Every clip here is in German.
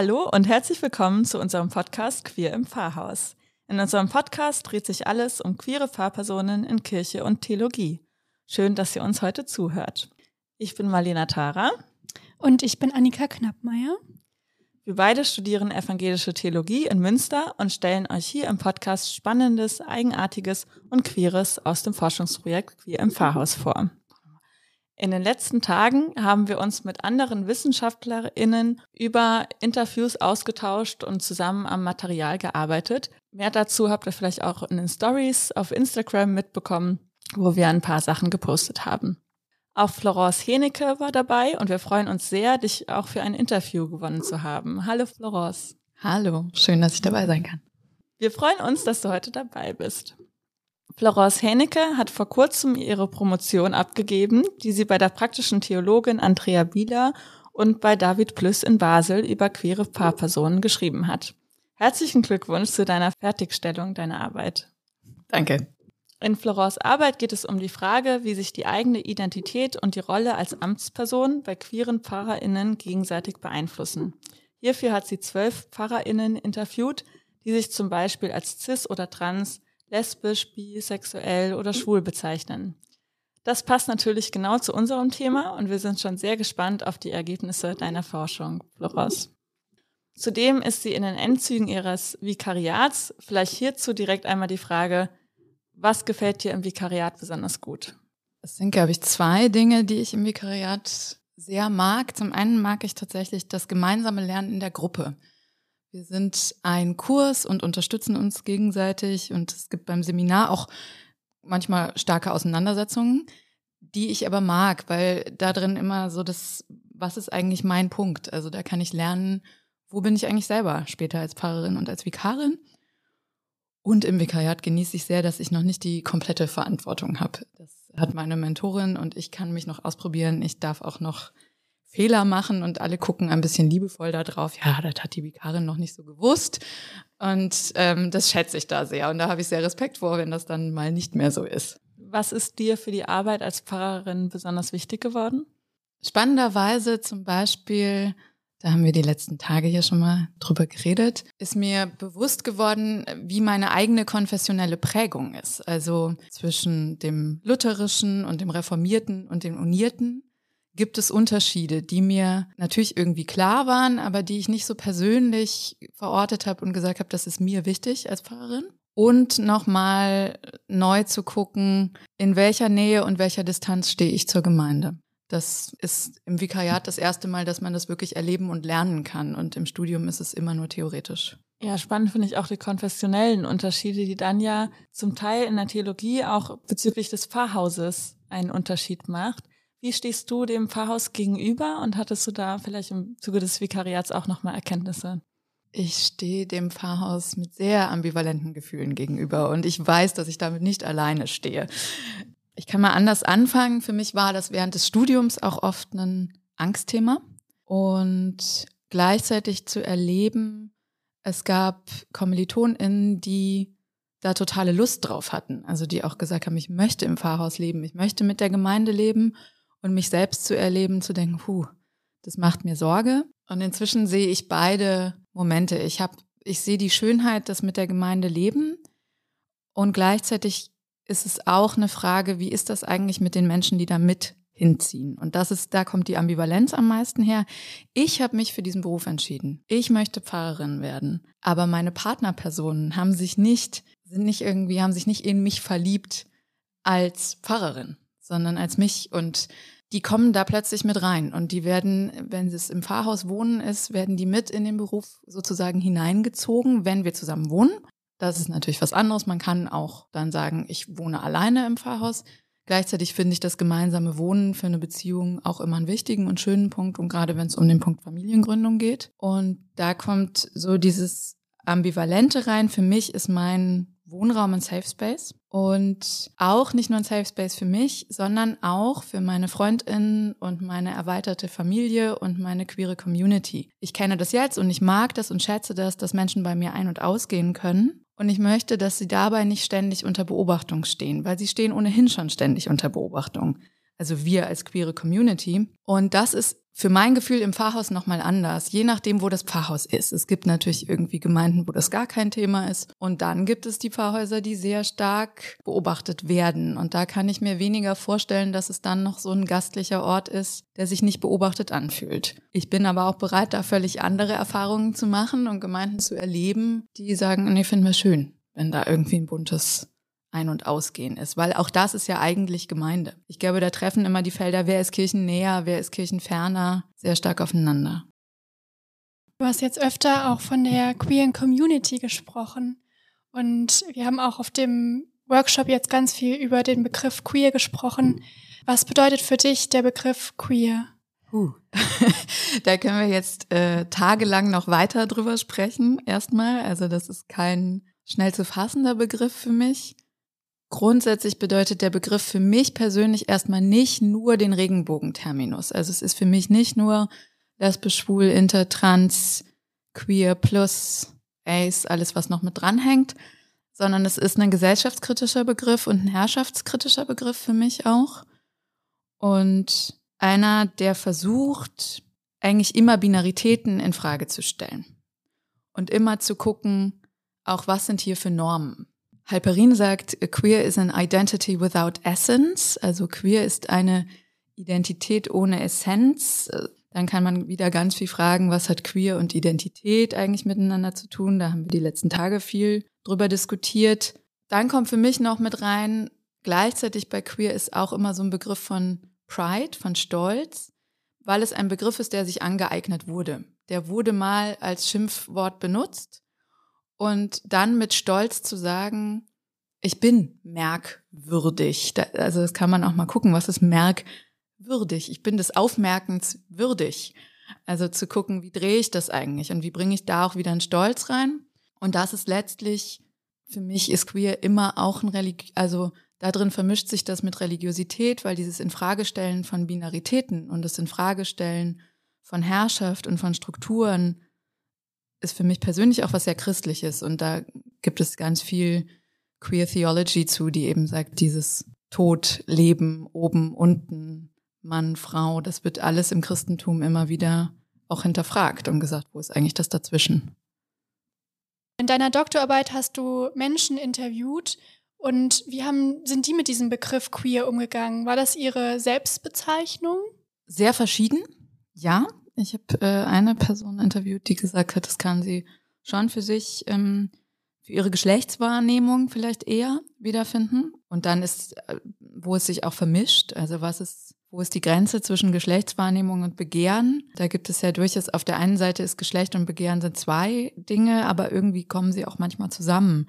Hallo und herzlich willkommen zu unserem Podcast Queer im Pfarrhaus. In unserem Podcast dreht sich alles um queere Pfarrpersonen in Kirche und Theologie. Schön, dass ihr uns heute zuhört. Ich bin Marlena Tara. Und ich bin Annika Knappmeier. Wir beide studieren evangelische Theologie in Münster und stellen euch hier im Podcast Spannendes, Eigenartiges und Queeres aus dem Forschungsprojekt Queer im Pfarrhaus vor. In den letzten Tagen haben wir uns mit anderen WissenschaftlerInnen über Interviews ausgetauscht und zusammen am Material gearbeitet. Mehr dazu habt ihr vielleicht auch in den Stories auf Instagram mitbekommen, wo wir ein paar Sachen gepostet haben. Auch Florence Henecke war dabei und wir freuen uns sehr, dich auch für ein Interview gewonnen zu haben. Hallo Florence. Hallo, schön, dass ich dabei sein kann. Wir freuen uns, dass du heute dabei bist. Florence Henecke hat vor kurzem ihre Promotion abgegeben, die sie bei der praktischen Theologin Andrea Bieler und bei David Plüss in Basel über queere Paarpersonen geschrieben hat. Herzlichen Glückwunsch zu deiner Fertigstellung deiner Arbeit. Danke. In Florence Arbeit geht es um die Frage, wie sich die eigene Identität und die Rolle als Amtsperson bei queeren PfarrerInnen gegenseitig beeinflussen. Hierfür hat sie zwölf PfarrerInnen interviewt, die sich zum Beispiel als cis oder trans, lesbisch, bisexuell oder schwul bezeichnen. Das passt natürlich genau zu unserem Thema und wir sind schon sehr gespannt auf die Ergebnisse deiner Forschung, Florence. Zudem ist sie in den Endzügen ihres Vikariats. Vielleicht hierzu direkt einmal die Frage, was gefällt dir im Vikariat besonders gut? Es sind, glaube ich, zwei Dinge, die ich im Vikariat sehr mag. Zum einen mag ich tatsächlich das gemeinsame Lernen in der Gruppe. Wir sind ein Kurs und unterstützen uns gegenseitig und es gibt beim Seminar auch manchmal starke Auseinandersetzungen, die ich aber mag, weil da drin immer so das, was ist eigentlich mein Punkt? Also da kann ich lernen, wo bin ich eigentlich selber später als Pfarrerin und als Vikarin. Und im Vikariat genieße ich sehr, dass ich noch nicht die komplette Verantwortung habe. Das hat meine Mentorin und ich kann mich noch ausprobieren. Ich darf auch noch Fehler machen und alle gucken ein bisschen liebevoll da drauf. Ja, das hat die Vikarin noch nicht so gewusst. Und ähm, das schätze ich da sehr. Und da habe ich sehr Respekt vor, wenn das dann mal nicht mehr so ist. Was ist dir für die Arbeit als Pfarrerin besonders wichtig geworden? Spannenderweise zum Beispiel, da haben wir die letzten Tage hier schon mal drüber geredet, ist mir bewusst geworden, wie meine eigene konfessionelle Prägung ist. Also zwischen dem Lutherischen und dem Reformierten und dem Unierten gibt es Unterschiede, die mir natürlich irgendwie klar waren, aber die ich nicht so persönlich verortet habe und gesagt habe, das ist mir wichtig als Pfarrerin. Und nochmal neu zu gucken, in welcher Nähe und welcher Distanz stehe ich zur Gemeinde. Das ist im Vikariat das erste Mal, dass man das wirklich erleben und lernen kann. Und im Studium ist es immer nur theoretisch. Ja, spannend finde ich auch die konfessionellen Unterschiede, die dann ja zum Teil in der Theologie auch bezüglich des Pfarrhauses einen Unterschied macht. Wie stehst du dem Pfarrhaus gegenüber und hattest du da vielleicht im Zuge des Vikariats auch nochmal Erkenntnisse? Ich stehe dem Pfarrhaus mit sehr ambivalenten Gefühlen gegenüber und ich weiß, dass ich damit nicht alleine stehe. Ich kann mal anders anfangen. Für mich war das während des Studiums auch oft ein Angstthema und gleichzeitig zu erleben, es gab KommilitonInnen, die da totale Lust drauf hatten. Also die auch gesagt haben, ich möchte im Pfarrhaus leben, ich möchte mit der Gemeinde leben und mich selbst zu erleben, zu denken, puh, das macht mir Sorge. Und inzwischen sehe ich beide Momente. Ich habe, ich sehe die Schönheit, das mit der Gemeinde leben und gleichzeitig ist es auch eine Frage, wie ist das eigentlich mit den Menschen, die da mit hinziehen? Und das ist, da kommt die Ambivalenz am meisten her. Ich habe mich für diesen Beruf entschieden. Ich möchte Pfarrerin werden, aber meine Partnerpersonen haben sich nicht, sind nicht irgendwie, haben sich nicht in mich verliebt als Pfarrerin sondern als mich. Und die kommen da plötzlich mit rein. Und die werden, wenn es im Pfarrhaus wohnen ist, werden die mit in den Beruf sozusagen hineingezogen, wenn wir zusammen wohnen. Das ist natürlich was anderes. Man kann auch dann sagen, ich wohne alleine im Pfarrhaus. Gleichzeitig finde ich das gemeinsame Wohnen für eine Beziehung auch immer einen wichtigen und schönen Punkt. Und gerade wenn es um den Punkt Familiengründung geht. Und da kommt so dieses Ambivalente rein. Für mich ist mein Wohnraum ein Safe Space und auch nicht nur ein Safe Space für mich, sondern auch für meine Freundinnen und meine erweiterte Familie und meine queere Community. Ich kenne das jetzt und ich mag das und schätze das, dass Menschen bei mir ein- und ausgehen können. Und ich möchte, dass sie dabei nicht ständig unter Beobachtung stehen, weil sie stehen ohnehin schon ständig unter Beobachtung. Also wir als queere Community. Und das ist für mein Gefühl im Pfarrhaus nochmal anders, je nachdem, wo das Pfarrhaus ist. Es gibt natürlich irgendwie Gemeinden, wo das gar kein Thema ist. Und dann gibt es die Pfarrhäuser, die sehr stark beobachtet werden. Und da kann ich mir weniger vorstellen, dass es dann noch so ein gastlicher Ort ist, der sich nicht beobachtet anfühlt. Ich bin aber auch bereit, da völlig andere Erfahrungen zu machen und Gemeinden zu erleben, die sagen, nee, finden wir schön, wenn da irgendwie ein buntes ein- und Ausgehen ist, weil auch das ist ja eigentlich Gemeinde. Ich glaube, da treffen immer die Felder, wer ist kirchennäher, wer ist kirchenferner, sehr stark aufeinander. Du hast jetzt öfter auch von der queeren Community gesprochen und wir haben auch auf dem Workshop jetzt ganz viel über den Begriff queer gesprochen. Was bedeutet für dich der Begriff queer? Uh. da können wir jetzt äh, tagelang noch weiter drüber sprechen. Erstmal, also das ist kein schnell zu fassender Begriff für mich. Grundsätzlich bedeutet der Begriff für mich persönlich erstmal nicht nur den Regenbogenterminus. Also es ist für mich nicht nur lesbisch, schwul, inter, trans, queer, plus, ace, alles was noch mit dranhängt, sondern es ist ein gesellschaftskritischer Begriff und ein herrschaftskritischer Begriff für mich auch. Und einer, der versucht, eigentlich immer Binaritäten in Frage zu stellen und immer zu gucken, auch was sind hier für Normen. Halperin sagt, queer is an identity without essence, also queer ist eine Identität ohne Essenz. Dann kann man wieder ganz viel fragen, was hat queer und Identität eigentlich miteinander zu tun? Da haben wir die letzten Tage viel drüber diskutiert. Dann kommt für mich noch mit rein, gleichzeitig bei queer ist auch immer so ein Begriff von Pride, von Stolz, weil es ein Begriff ist, der sich angeeignet wurde. Der wurde mal als Schimpfwort benutzt und dann mit Stolz zu sagen, ich bin merkwürdig. also das kann man auch mal gucken, was ist merkwürdig. Ich bin des Aufmerkens würdig. Also zu gucken, wie drehe ich das eigentlich und wie bringe ich da auch wieder einen Stolz rein. Und das ist letztlich, für mich ist queer immer auch ein Religi also da drin vermischt sich das mit Religiosität, weil dieses Infragestellen von Binaritäten und das Infragestellen von Herrschaft und von Strukturen ist für mich persönlich auch was sehr Christliches und da gibt es ganz viel Queer Theology zu, die eben sagt, dieses Tod, Leben, oben, unten, Mann, Frau, das wird alles im Christentum immer wieder auch hinterfragt und gesagt, wo ist eigentlich das dazwischen? In deiner Doktorarbeit hast du Menschen interviewt und wie haben, sind die mit diesem Begriff queer umgegangen? War das ihre Selbstbezeichnung? Sehr verschieden, ja. Ich habe äh, eine Person interviewt, die gesagt hat, das kann sie schon für sich, ähm, für ihre Geschlechtswahrnehmung vielleicht eher wiederfinden. Und dann ist, äh, wo es sich auch vermischt, also was ist, wo ist die Grenze zwischen Geschlechtswahrnehmung und Begehren? Da gibt es ja durchaus, auf der einen Seite ist Geschlecht und Begehren sind zwei Dinge, aber irgendwie kommen sie auch manchmal zusammen.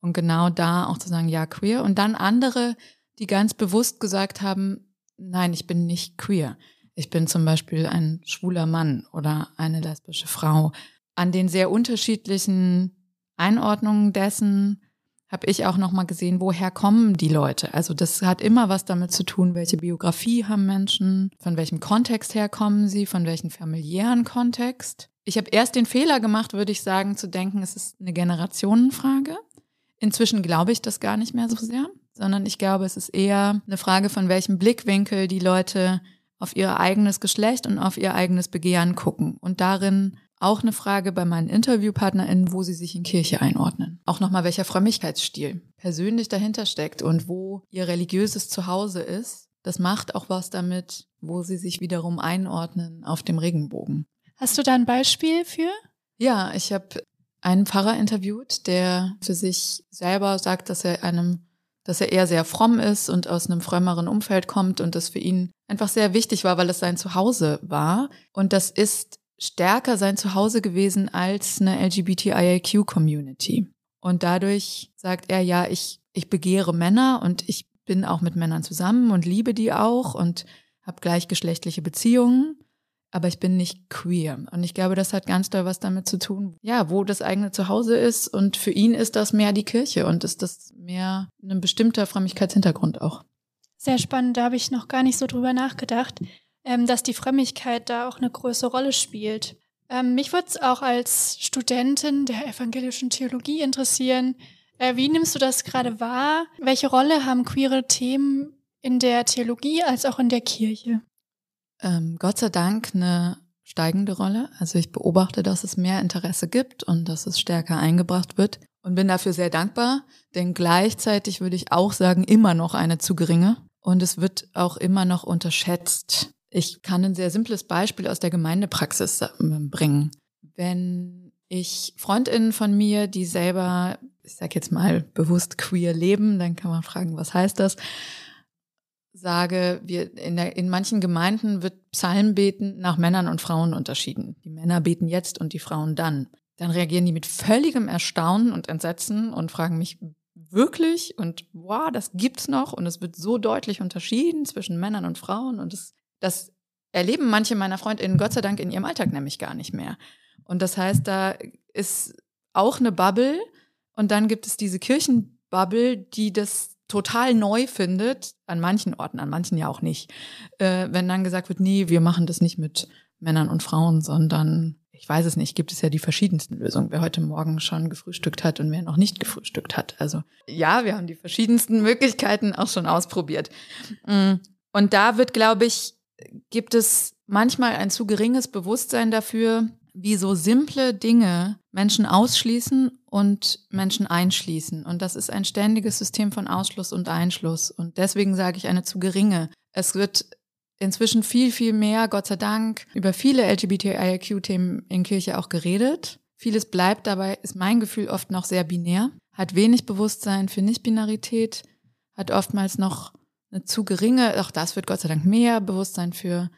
Und genau da auch zu sagen, ja, queer. Und dann andere, die ganz bewusst gesagt haben, nein, ich bin nicht queer. Ich bin zum Beispiel ein schwuler Mann oder eine lesbische Frau. An den sehr unterschiedlichen Einordnungen dessen habe ich auch noch mal gesehen, woher kommen die Leute. Also das hat immer was damit zu tun, welche Biografie haben Menschen, von welchem Kontext her kommen sie, von welchem familiären Kontext. Ich habe erst den Fehler gemacht, würde ich sagen, zu denken, es ist eine Generationenfrage. Inzwischen glaube ich das gar nicht mehr so sehr, sondern ich glaube, es ist eher eine Frage, von welchem Blickwinkel die Leute auf ihr eigenes Geschlecht und auf ihr eigenes Begehren gucken und darin auch eine Frage bei meinen InterviewpartnerInnen, wo sie sich in Kirche einordnen. Auch nochmal, welcher Frömmigkeitsstil persönlich dahinter steckt und wo ihr religiöses Zuhause ist. Das macht auch was damit, wo sie sich wiederum einordnen auf dem Regenbogen. Hast du da ein Beispiel für? Ja, ich habe einen Pfarrer interviewt, der für sich selber sagt, dass er einem dass er eher sehr fromm ist und aus einem frömmeren Umfeld kommt und das für ihn einfach sehr wichtig war, weil es sein Zuhause war. Und das ist stärker sein Zuhause gewesen als eine LGBTIQ-Community. Und dadurch sagt er, ja, ich, ich begehre Männer und ich bin auch mit Männern zusammen und liebe die auch und habe gleichgeschlechtliche Beziehungen aber ich bin nicht queer. Und ich glaube, das hat ganz doll was damit zu tun, ja, wo das eigene Zuhause ist. Und für ihn ist das mehr die Kirche und ist das mehr ein bestimmter Frömmigkeitshintergrund auch. Sehr spannend, da habe ich noch gar nicht so drüber nachgedacht, ähm, dass die Frömmigkeit da auch eine große Rolle spielt. Ähm, mich würde es auch als Studentin der evangelischen Theologie interessieren. Äh, wie nimmst du das gerade wahr? Welche Rolle haben queere Themen in der Theologie als auch in der Kirche? Ähm, Gott sei Dank eine steigende Rolle. Also ich beobachte, dass es mehr Interesse gibt und dass es stärker eingebracht wird und bin dafür sehr dankbar, denn gleichzeitig würde ich auch sagen, immer noch eine zu geringe und es wird auch immer noch unterschätzt. Ich kann ein sehr simples Beispiel aus der Gemeindepraxis bringen. Wenn ich Freundinnen von mir, die selber, ich sag jetzt mal bewusst queer leben, dann kann man fragen, was heißt das? Sage, wir in, der, in manchen Gemeinden wird Psalmbeten nach Männern und Frauen unterschieden. Die Männer beten jetzt und die Frauen dann. Dann reagieren die mit völligem Erstaunen und Entsetzen und fragen mich wirklich und wow, das gibt's noch und es wird so deutlich unterschieden zwischen Männern und Frauen und das, das erleben manche meiner Freundinnen Gott sei Dank in ihrem Alltag nämlich gar nicht mehr. Und das heißt, da ist auch eine Bubble und dann gibt es diese Kirchenbubble, die das total neu findet, an manchen Orten, an manchen ja auch nicht, äh, wenn dann gesagt wird, nee, wir machen das nicht mit Männern und Frauen, sondern ich weiß es nicht, gibt es ja die verschiedensten Lösungen. Wer heute Morgen schon gefrühstückt hat und wer noch nicht gefrühstückt hat. Also ja, wir haben die verschiedensten Möglichkeiten auch schon ausprobiert. Mm, und da wird, glaube ich, gibt es manchmal ein zu geringes Bewusstsein dafür, wie so simple Dinge Menschen ausschließen und Menschen einschließen. Und das ist ein ständiges System von Ausschluss und Einschluss. Und deswegen sage ich eine zu geringe. Es wird inzwischen viel, viel mehr, Gott sei Dank, über viele LGBTIQ-Themen in Kirche auch geredet. Vieles bleibt dabei, ist mein Gefühl oft noch sehr binär, hat wenig Bewusstsein für Nichtbinarität, hat oftmals noch eine zu geringe, auch das wird Gott sei Dank mehr Bewusstsein für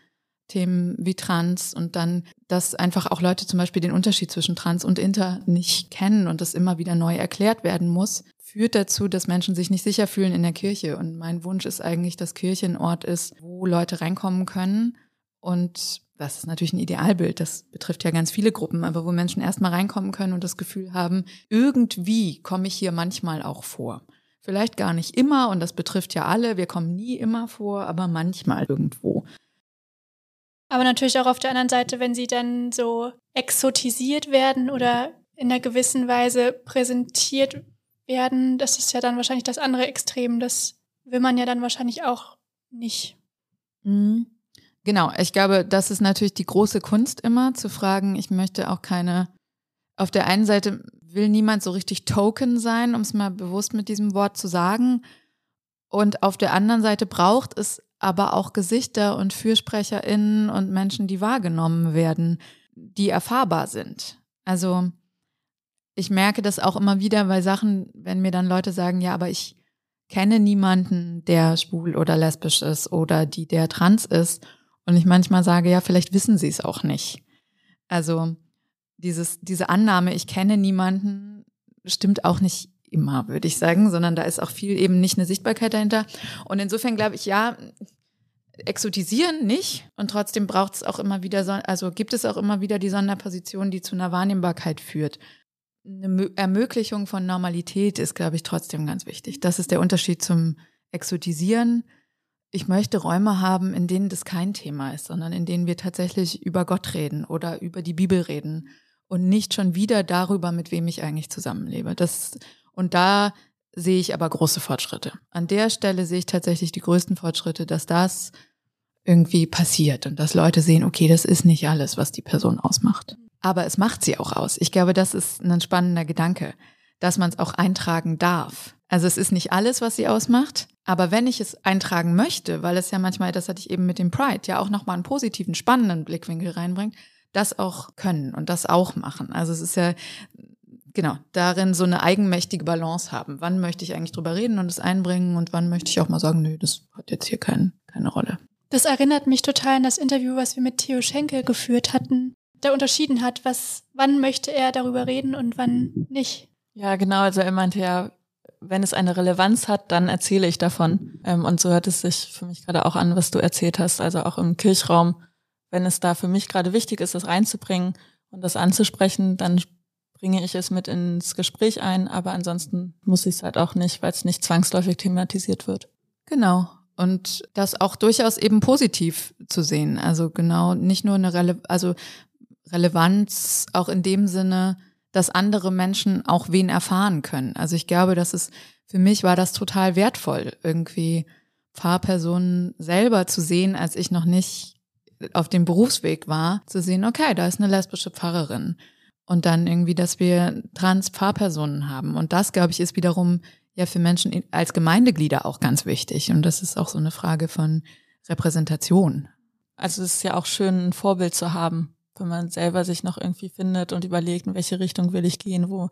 Themen wie Trans und dann, dass einfach auch Leute zum Beispiel den Unterschied zwischen Trans und Inter nicht kennen und das immer wieder neu erklärt werden muss, führt dazu, dass Menschen sich nicht sicher fühlen in der Kirche. Und mein Wunsch ist eigentlich, dass Kirche ein Ort ist, wo Leute reinkommen können. Und das ist natürlich ein Idealbild, das betrifft ja ganz viele Gruppen, aber wo Menschen erstmal reinkommen können und das Gefühl haben, irgendwie komme ich hier manchmal auch vor. Vielleicht gar nicht immer, und das betrifft ja alle, wir kommen nie immer vor, aber manchmal irgendwo. Aber natürlich auch auf der anderen Seite, wenn sie dann so exotisiert werden oder in einer gewissen Weise präsentiert werden, das ist ja dann wahrscheinlich das andere Extrem. Das will man ja dann wahrscheinlich auch nicht. Mhm. Genau, ich glaube, das ist natürlich die große Kunst immer, zu fragen, ich möchte auch keine, auf der einen Seite will niemand so richtig Token sein, um es mal bewusst mit diesem Wort zu sagen. Und auf der anderen Seite braucht es aber auch Gesichter und FürsprecherInnen und Menschen, die wahrgenommen werden, die erfahrbar sind. Also ich merke das auch immer wieder bei Sachen, wenn mir dann Leute sagen, ja, aber ich kenne niemanden, der schwul oder lesbisch ist oder die, der trans ist. Und ich manchmal sage, ja, vielleicht wissen sie es auch nicht. Also dieses, diese Annahme, ich kenne niemanden, stimmt auch nicht immer, würde ich sagen, sondern da ist auch viel eben nicht eine Sichtbarkeit dahinter. Und insofern glaube ich, ja, exotisieren nicht und trotzdem braucht es auch immer wieder, also gibt es auch immer wieder die Sonderposition, die zu einer Wahrnehmbarkeit führt. Eine Ermöglichung von Normalität ist, glaube ich, trotzdem ganz wichtig. Das ist der Unterschied zum Exotisieren. Ich möchte Räume haben, in denen das kein Thema ist, sondern in denen wir tatsächlich über Gott reden oder über die Bibel reden und nicht schon wieder darüber, mit wem ich eigentlich zusammenlebe. Das und da sehe ich aber große Fortschritte. An der Stelle sehe ich tatsächlich die größten Fortschritte, dass das irgendwie passiert und dass Leute sehen, okay, das ist nicht alles, was die Person ausmacht. Aber es macht sie auch aus. Ich glaube, das ist ein spannender Gedanke, dass man es auch eintragen darf. Also es ist nicht alles, was sie ausmacht, aber wenn ich es eintragen möchte, weil es ja manchmal, das hatte ich eben mit dem Pride, ja auch nochmal einen positiven, spannenden Blickwinkel reinbringt, das auch können und das auch machen. Also es ist ja genau, darin so eine eigenmächtige Balance haben. Wann möchte ich eigentlich drüber reden und es einbringen und wann möchte ich auch mal sagen, nö, das hat jetzt hier kein, keine Rolle. Das erinnert mich total an das Interview, was wir mit Theo Schenkel geführt hatten, der unterschieden hat, was, wann möchte er darüber reden und wann nicht. Ja, genau. Also er meinte ja, wenn es eine Relevanz hat, dann erzähle ich davon. Ähm, und so hört es sich für mich gerade auch an, was du erzählt hast. Also auch im Kirchraum, wenn es da für mich gerade wichtig ist, das reinzubringen und das anzusprechen, dann bringe ich es mit ins Gespräch ein, aber ansonsten muss ich es halt auch nicht, weil es nicht zwangsläufig thematisiert wird. Genau. Und das auch durchaus eben positiv zu sehen. Also genau, nicht nur eine Rele also Relevanz auch in dem Sinne, dass andere Menschen auch wen erfahren können. Also ich glaube, dass es für mich war das total wertvoll, irgendwie Fahrpersonen selber zu sehen, als ich noch nicht auf dem Berufsweg war, zu sehen, okay, da ist eine lesbische Pfarrerin. Und dann irgendwie, dass wir Trans-Pfarrpersonen haben. Und das, glaube ich, ist wiederum ja für Menschen als Gemeindeglieder auch ganz wichtig. Und das ist auch so eine Frage von Repräsentation. Also es ist ja auch schön, ein Vorbild zu haben, wenn man selber sich noch irgendwie findet und überlegt, in welche Richtung will ich gehen, wohin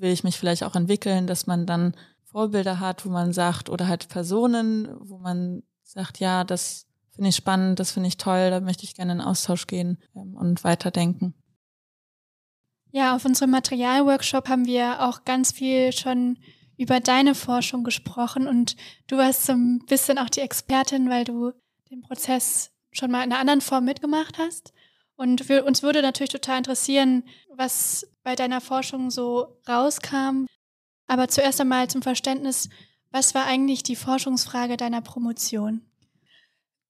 will ich mich vielleicht auch entwickeln, dass man dann Vorbilder hat, wo man sagt, oder halt Personen, wo man sagt, ja, das finde ich spannend, das finde ich toll, da möchte ich gerne in Austausch gehen ähm, und weiterdenken. Ja, auf unserem Materialworkshop haben wir auch ganz viel schon über deine Forschung gesprochen und du warst so ein bisschen auch die Expertin, weil du den Prozess schon mal in einer anderen Form mitgemacht hast. Und wir, uns würde natürlich total interessieren, was bei deiner Forschung so rauskam. Aber zuerst einmal zum Verständnis, was war eigentlich die Forschungsfrage deiner Promotion?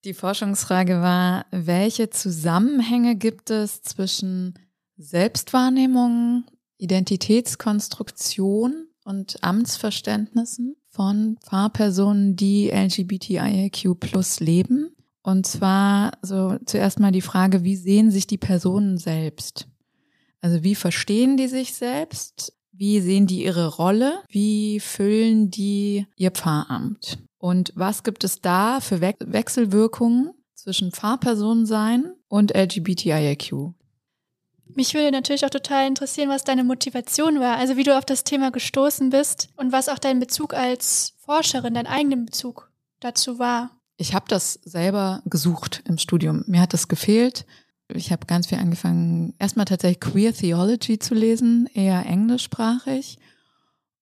Die Forschungsfrage war, welche Zusammenhänge gibt es zwischen Selbstwahrnehmung, Identitätskonstruktion und Amtsverständnissen von Fahrpersonen, die LGBTIQ plus leben. Und zwar so zuerst mal die Frage, wie sehen sich die Personen selbst? Also wie verstehen die sich selbst? Wie sehen die ihre Rolle? Wie füllen die ihr Pfarramt? Und was gibt es da für We Wechselwirkungen zwischen Pfarrpersonensein und LGBTIQ? Mich würde natürlich auch total interessieren, was deine Motivation war, also wie du auf das Thema gestoßen bist und was auch dein Bezug als Forscherin, dein eigenen Bezug dazu war. Ich habe das selber gesucht im Studium. Mir hat das gefehlt. Ich habe ganz viel angefangen, erstmal tatsächlich Queer Theology zu lesen, eher englischsprachig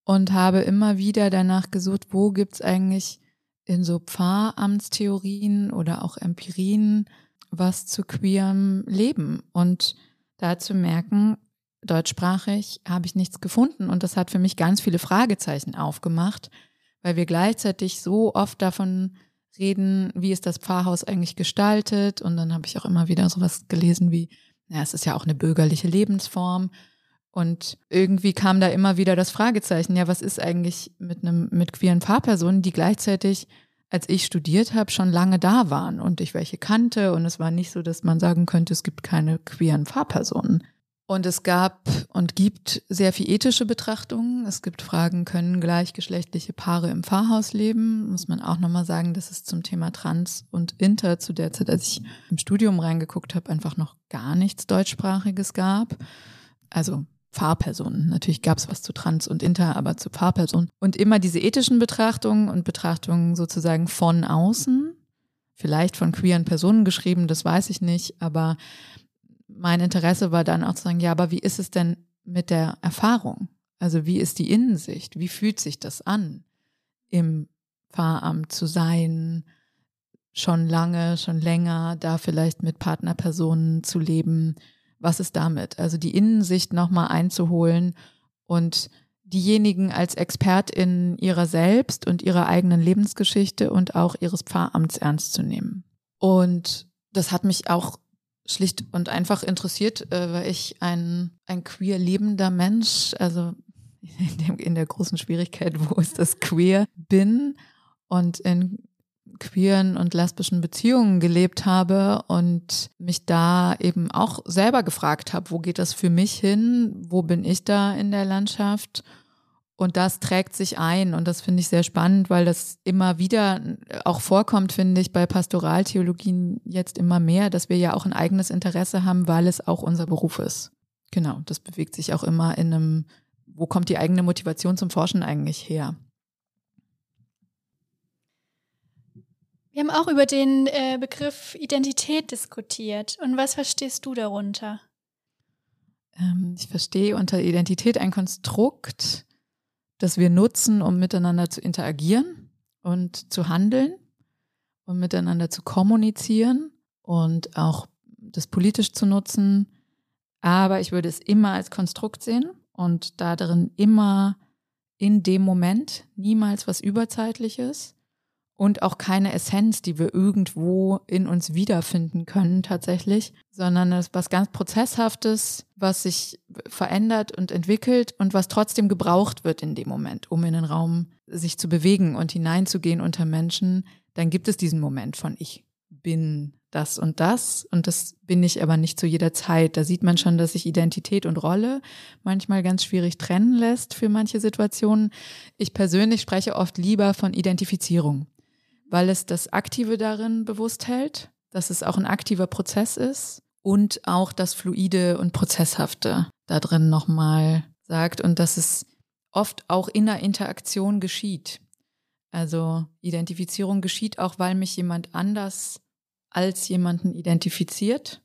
und habe immer wieder danach gesucht, wo gibt's eigentlich in so Pfarramtstheorien oder auch Empirien was zu queerem Leben und da zu merken, deutschsprachig habe ich nichts gefunden. Und das hat für mich ganz viele Fragezeichen aufgemacht, weil wir gleichzeitig so oft davon reden, wie ist das Pfarrhaus eigentlich gestaltet? Und dann habe ich auch immer wieder sowas gelesen wie, ja, es ist ja auch eine bürgerliche Lebensform. Und irgendwie kam da immer wieder das Fragezeichen, ja, was ist eigentlich mit einem mit queeren Pfarrpersonen, die gleichzeitig als ich studiert habe, schon lange da waren und ich welche kannte. Und es war nicht so, dass man sagen könnte, es gibt keine queeren Fahrpersonen. Und es gab und gibt sehr viel ethische Betrachtungen. Es gibt Fragen, können gleichgeschlechtliche Paare im Pfarrhaus leben? Muss man auch nochmal sagen, dass es zum Thema Trans und Inter zu der Zeit, als ich im Studium reingeguckt habe, einfach noch gar nichts deutschsprachiges gab. Also Fahrpersonen. Natürlich gab es was zu Trans und Inter, aber zu Fahrpersonen. Und immer diese ethischen Betrachtungen und Betrachtungen sozusagen von außen, vielleicht von queeren Personen geschrieben, das weiß ich nicht, aber mein Interesse war dann auch zu sagen, ja, aber wie ist es denn mit der Erfahrung? Also wie ist die Innensicht? Wie fühlt sich das an, im Pfarramt zu sein, schon lange, schon länger, da vielleicht mit Partnerpersonen zu leben? Was ist damit? Also die Innensicht nochmal einzuholen und diejenigen als Expertin ihrer selbst und ihrer eigenen Lebensgeschichte und auch ihres Pfarramts ernst zu nehmen. Und das hat mich auch schlicht und einfach interessiert, äh, weil ich ein, ein queer lebender Mensch, also in, dem, in der großen Schwierigkeit, wo ist das queer bin und in queeren und lesbischen Beziehungen gelebt habe und mich da eben auch selber gefragt habe, wo geht das für mich hin? Wo bin ich da in der Landschaft? Und das trägt sich ein und das finde ich sehr spannend, weil das immer wieder auch vorkommt, finde ich, bei Pastoraltheologien jetzt immer mehr, dass wir ja auch ein eigenes Interesse haben, weil es auch unser Beruf ist. Genau, das bewegt sich auch immer in einem, wo kommt die eigene Motivation zum Forschen eigentlich her? Wir haben auch über den äh, Begriff Identität diskutiert. Und was verstehst du darunter? Ähm, ich verstehe unter Identität ein Konstrukt, das wir nutzen, um miteinander zu interagieren und zu handeln und miteinander zu kommunizieren und auch das politisch zu nutzen. Aber ich würde es immer als Konstrukt sehen und da darin immer in dem Moment, niemals was Überzeitliches und auch keine Essenz, die wir irgendwo in uns wiederfinden können tatsächlich, sondern es ist was ganz Prozesshaftes, was sich verändert und entwickelt und was trotzdem gebraucht wird in dem Moment, um in den Raum sich zu bewegen und hineinzugehen unter Menschen. Dann gibt es diesen Moment von ich bin das und das und das bin ich aber nicht zu jeder Zeit. Da sieht man schon, dass sich Identität und Rolle manchmal ganz schwierig trennen lässt für manche Situationen. Ich persönlich spreche oft lieber von Identifizierung, weil es das Aktive darin bewusst hält, dass es auch ein aktiver Prozess ist und auch das Fluide und Prozesshafte da drin nochmal sagt und dass es oft auch in der Interaktion geschieht. Also Identifizierung geschieht auch, weil mich jemand anders als jemanden identifiziert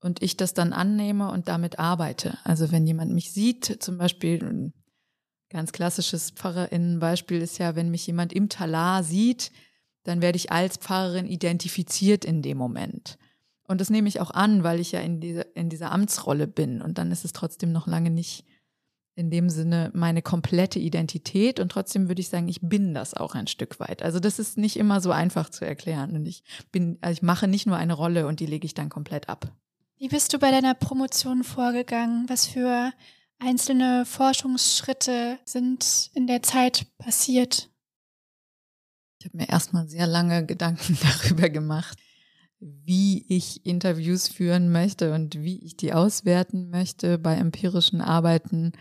und ich das dann annehme und damit arbeite. Also wenn jemand mich sieht, zum Beispiel ein ganz klassisches Pfarrerinnenbeispiel ist ja, wenn mich jemand im Talar sieht, dann werde ich als Pfarrerin identifiziert in dem Moment. Und das nehme ich auch an, weil ich ja in dieser, in dieser Amtsrolle bin. Und dann ist es trotzdem noch lange nicht in dem Sinne meine komplette Identität und trotzdem würde ich sagen, ich bin das auch ein Stück weit. Also das ist nicht immer so einfach zu erklären und ich bin, also ich mache nicht nur eine Rolle und die lege ich dann komplett ab. Wie bist du bei deiner Promotion vorgegangen? Was für einzelne Forschungsschritte sind in der Zeit passiert? Ich habe mir erstmal sehr lange Gedanken darüber gemacht, wie ich Interviews führen möchte und wie ich die auswerten möchte bei empirischen Arbeiten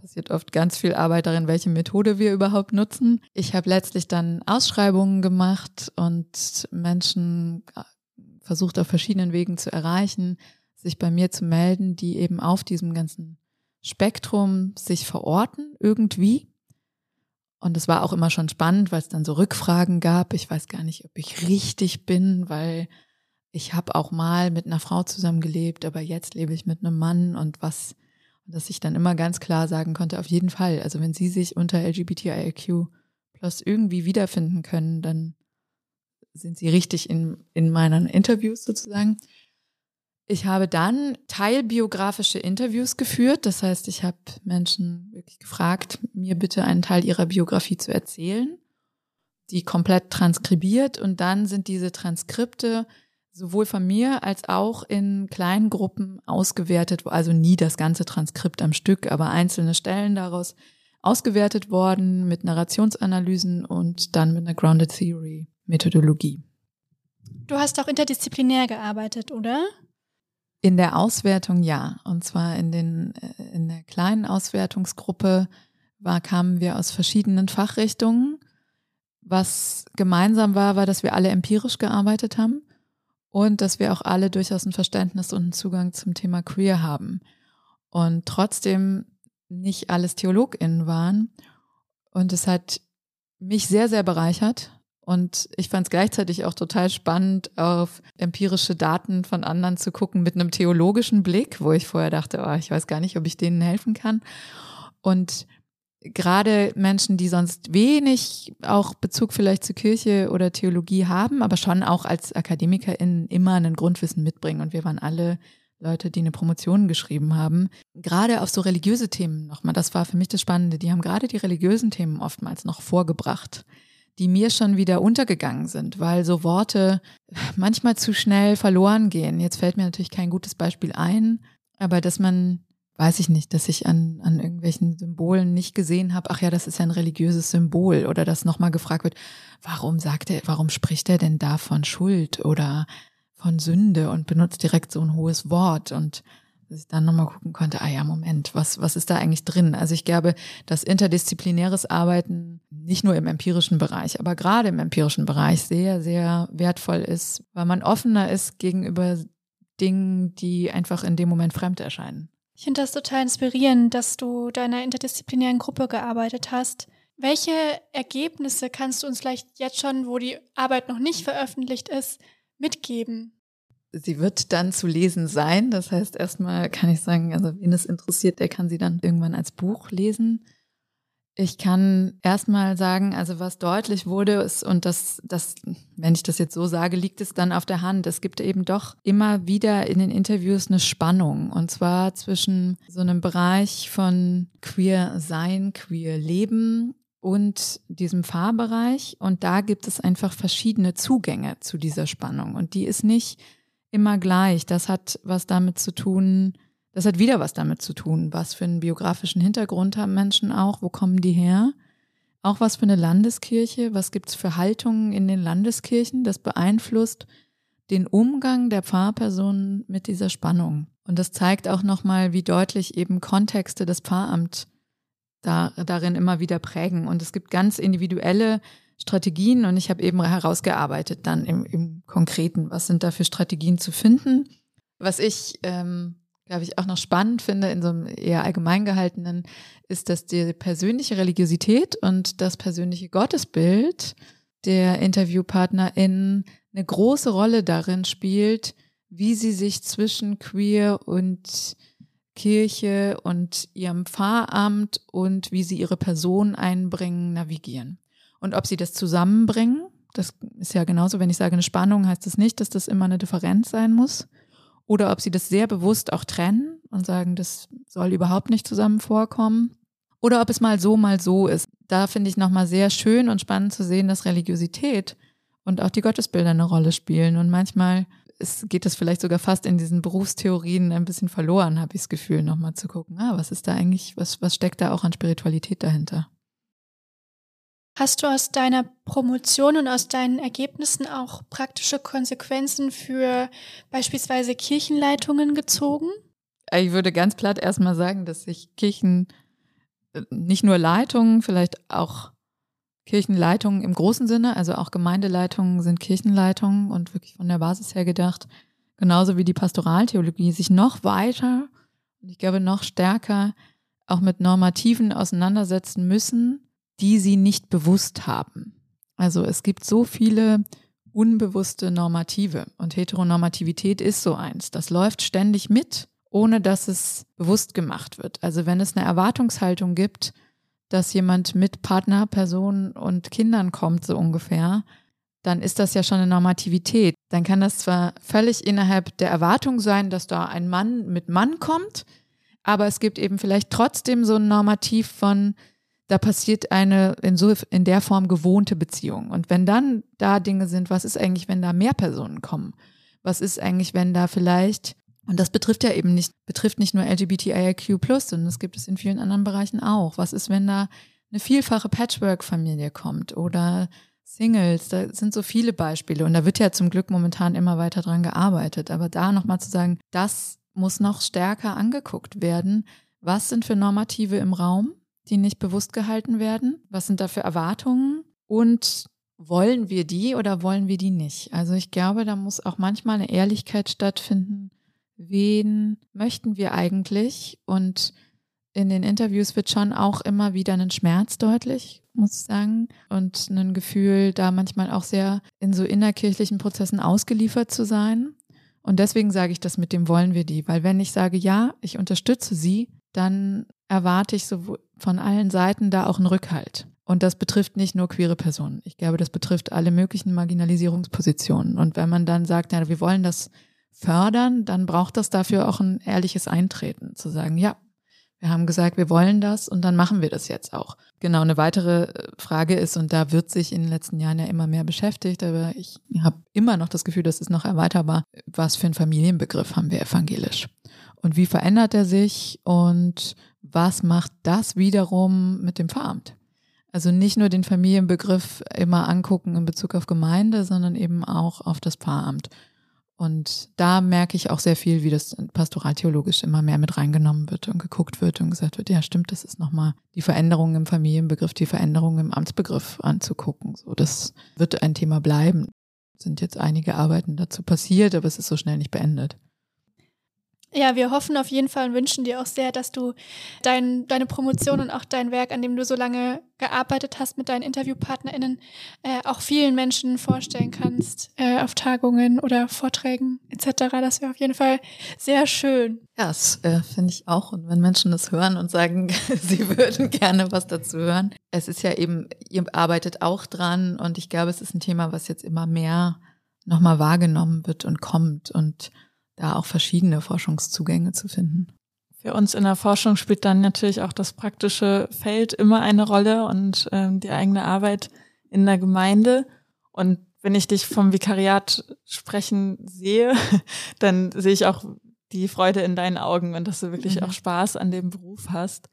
passiert oft ganz viel Arbeit darin, welche Methode wir überhaupt nutzen. Ich habe letztlich dann Ausschreibungen gemacht und Menschen äh, versucht auf verschiedenen Wegen zu erreichen, sich bei mir zu melden, die eben auf diesem ganzen Spektrum sich verorten irgendwie. Und es war auch immer schon spannend, weil es dann so Rückfragen gab. Ich weiß gar nicht, ob ich richtig bin, weil ich habe auch mal mit einer Frau zusammengelebt, aber jetzt lebe ich mit einem Mann und was dass ich dann immer ganz klar sagen konnte, auf jeden Fall, also wenn Sie sich unter LGBTIQ plus irgendwie wiederfinden können, dann sind Sie richtig in, in meinen Interviews sozusagen. Ich habe dann teilbiografische Interviews geführt. Das heißt, ich habe Menschen wirklich gefragt, mir bitte einen Teil ihrer Biografie zu erzählen, die komplett transkribiert. Und dann sind diese Transkripte sowohl von mir als auch in kleinen Gruppen ausgewertet, also nie das ganze Transkript am Stück, aber einzelne Stellen daraus ausgewertet worden mit Narrationsanalysen und dann mit einer Grounded Theory Methodologie. Du hast auch interdisziplinär gearbeitet, oder? In der Auswertung ja, und zwar in den äh, in der kleinen Auswertungsgruppe war kamen wir aus verschiedenen Fachrichtungen. Was gemeinsam war, war, dass wir alle empirisch gearbeitet haben und dass wir auch alle durchaus ein Verständnis und einen Zugang zum Thema Queer haben und trotzdem nicht alles TheologInnen waren. Und es hat mich sehr, sehr bereichert. Und ich fand es gleichzeitig auch total spannend, auf empirische Daten von anderen zu gucken mit einem theologischen Blick, wo ich vorher dachte, oh, ich weiß gar nicht, ob ich denen helfen kann. Und gerade Menschen, die sonst wenig auch Bezug vielleicht zur Kirche oder Theologie haben, aber schon auch als AkademikerInnen immer einen Grundwissen mitbringen. Und wir waren alle Leute, die eine Promotion geschrieben haben. Gerade auf so religiöse Themen nochmal, das war für mich das Spannende. Die haben gerade die religiösen Themen oftmals noch vorgebracht, die mir schon wieder untergegangen sind, weil so Worte manchmal zu schnell verloren gehen. Jetzt fällt mir natürlich kein gutes Beispiel ein, aber dass man weiß ich nicht, dass ich an, an irgendwelchen Symbolen nicht gesehen habe, ach ja, das ist ja ein religiöses Symbol oder dass nochmal gefragt wird, warum sagt er, warum spricht er denn da von Schuld oder von Sünde und benutzt direkt so ein hohes Wort und dass ich dann nochmal gucken konnte, ah ja, Moment, was, was ist da eigentlich drin? Also ich glaube, dass interdisziplinäres Arbeiten nicht nur im empirischen Bereich, aber gerade im empirischen Bereich sehr, sehr wertvoll ist, weil man offener ist gegenüber Dingen, die einfach in dem Moment fremd erscheinen. Ich finde das total inspirierend, dass du deiner interdisziplinären Gruppe gearbeitet hast. Welche Ergebnisse kannst du uns vielleicht jetzt schon, wo die Arbeit noch nicht veröffentlicht ist, mitgeben? Sie wird dann zu lesen sein. Das heißt, erstmal kann ich sagen, also wen es interessiert, der kann sie dann irgendwann als Buch lesen. Ich kann erstmal sagen, also was deutlich wurde, ist, und das, das, wenn ich das jetzt so sage, liegt es dann auf der Hand. Es gibt eben doch immer wieder in den Interviews eine Spannung. Und zwar zwischen so einem Bereich von queer sein, queer leben und diesem Fahrbereich. Und da gibt es einfach verschiedene Zugänge zu dieser Spannung. Und die ist nicht immer gleich. Das hat was damit zu tun, das hat wieder was damit zu tun, was für einen biografischen Hintergrund haben Menschen auch, wo kommen die her? Auch was für eine Landeskirche, was gibt's für Haltungen in den Landeskirchen, das beeinflusst den Umgang der Pfarrpersonen mit dieser Spannung. Und das zeigt auch nochmal, wie deutlich eben Kontexte des Pfarramts da, darin immer wieder prägen. Und es gibt ganz individuelle Strategien und ich habe eben herausgearbeitet dann im, im Konkreten, was sind da für Strategien zu finden. Was ich, ähm, glaube ich, auch noch spannend finde in so einem eher allgemein gehaltenen, ist, dass die persönliche Religiosität und das persönliche Gottesbild der InterviewpartnerInnen eine große Rolle darin spielt, wie sie sich zwischen Queer und Kirche und ihrem Pfarramt und wie sie ihre Person einbringen, navigieren. Und ob sie das zusammenbringen, das ist ja genauso, wenn ich sage eine Spannung, heißt das nicht, dass das immer eine Differenz sein muss. Oder ob sie das sehr bewusst auch trennen und sagen, das soll überhaupt nicht zusammen vorkommen. Oder ob es mal so, mal so ist. Da finde ich nochmal sehr schön und spannend zu sehen, dass Religiosität und auch die Gottesbilder eine Rolle spielen. Und manchmal ist, geht es vielleicht sogar fast in diesen Berufstheorien ein bisschen verloren, habe ich das Gefühl, nochmal zu gucken, ah, was ist da eigentlich, was, was steckt da auch an Spiritualität dahinter? Hast du aus deiner Promotion und aus deinen Ergebnissen auch praktische Konsequenzen für beispielsweise Kirchenleitungen gezogen? Ich würde ganz platt erstmal sagen, dass sich Kirchen, äh, nicht nur Leitungen, vielleicht auch Kirchenleitungen im großen Sinne, also auch Gemeindeleitungen sind Kirchenleitungen und wirklich von der Basis her gedacht, genauso wie die Pastoraltheologie sich noch weiter und ich glaube noch stärker auch mit Normativen auseinandersetzen müssen, die sie nicht bewusst haben. Also es gibt so viele unbewusste Normative und Heteronormativität ist so eins. Das läuft ständig mit, ohne dass es bewusst gemacht wird. Also wenn es eine Erwartungshaltung gibt, dass jemand mit Partner, Person und Kindern kommt, so ungefähr, dann ist das ja schon eine Normativität. Dann kann das zwar völlig innerhalb der Erwartung sein, dass da ein Mann mit Mann kommt, aber es gibt eben vielleicht trotzdem so ein Normativ von, da passiert eine in, so, in der Form gewohnte Beziehung. Und wenn dann da Dinge sind, was ist eigentlich, wenn da mehr Personen kommen? Was ist eigentlich, wenn da vielleicht, und das betrifft ja eben nicht, betrifft nicht nur LGBTIQ+, sondern das gibt es in vielen anderen Bereichen auch. Was ist, wenn da eine vielfache Patchwork-Familie kommt oder Singles, da sind so viele Beispiele und da wird ja zum Glück momentan immer weiter dran gearbeitet. Aber da nochmal zu sagen, das muss noch stärker angeguckt werden. Was sind für Normative im Raum? Die nicht bewusst gehalten werden? Was sind da für Erwartungen? Und wollen wir die oder wollen wir die nicht? Also ich glaube, da muss auch manchmal eine Ehrlichkeit stattfinden. Wen möchten wir eigentlich? Und in den Interviews wird schon auch immer wieder ein Schmerz deutlich, muss ich sagen. Und ein Gefühl, da manchmal auch sehr in so innerkirchlichen Prozessen ausgeliefert zu sein. Und deswegen sage ich das mit dem wollen wir die, weil wenn ich sage, ja, ich unterstütze sie, dann erwarte ich so von allen Seiten da auch einen Rückhalt. Und das betrifft nicht nur queere Personen. Ich glaube, das betrifft alle möglichen Marginalisierungspositionen. Und wenn man dann sagt, ja, wir wollen das fördern, dann braucht das dafür auch ein ehrliches Eintreten, zu sagen, ja, wir haben gesagt, wir wollen das und dann machen wir das jetzt auch. Genau, eine weitere äh, Frage ist, und da wird sich in den letzten Jahren ja immer mehr beschäftigt, aber ich habe immer noch das Gefühl, das ist noch erweiterbar. Was für einen Familienbegriff haben wir evangelisch? Und wie verändert er sich und was macht das wiederum mit dem Pfarramt? Also nicht nur den Familienbegriff immer angucken in Bezug auf Gemeinde, sondern eben auch auf das Pfarramt. Und da merke ich auch sehr viel, wie das pastoraltheologisch immer mehr mit reingenommen wird und geguckt wird und gesagt wird, ja stimmt, das ist nochmal die Veränderung im Familienbegriff, die Veränderung im Amtsbegriff anzugucken. So, das wird ein Thema bleiben. Sind jetzt einige Arbeiten dazu passiert, aber es ist so schnell nicht beendet. Ja, wir hoffen auf jeden Fall und wünschen dir auch sehr, dass du dein, deine Promotion und auch dein Werk, an dem du so lange gearbeitet hast mit deinen InterviewpartnerInnen, äh, auch vielen Menschen vorstellen kannst, äh, auf Tagungen oder Vorträgen etc. Das wäre auf jeden Fall sehr schön. Ja, das äh, finde ich auch. Und wenn Menschen das hören und sagen, sie würden gerne was dazu hören. Es ist ja eben, ihr arbeitet auch dran und ich glaube, es ist ein Thema, was jetzt immer mehr nochmal wahrgenommen wird und kommt und da auch verschiedene Forschungszugänge zu finden. Für uns in der Forschung spielt dann natürlich auch das praktische Feld immer eine Rolle und ähm, die eigene Arbeit in der Gemeinde. Und wenn ich dich vom Vikariat sprechen sehe, dann sehe ich auch die Freude in deinen Augen und dass du wirklich mhm. auch Spaß an dem Beruf hast.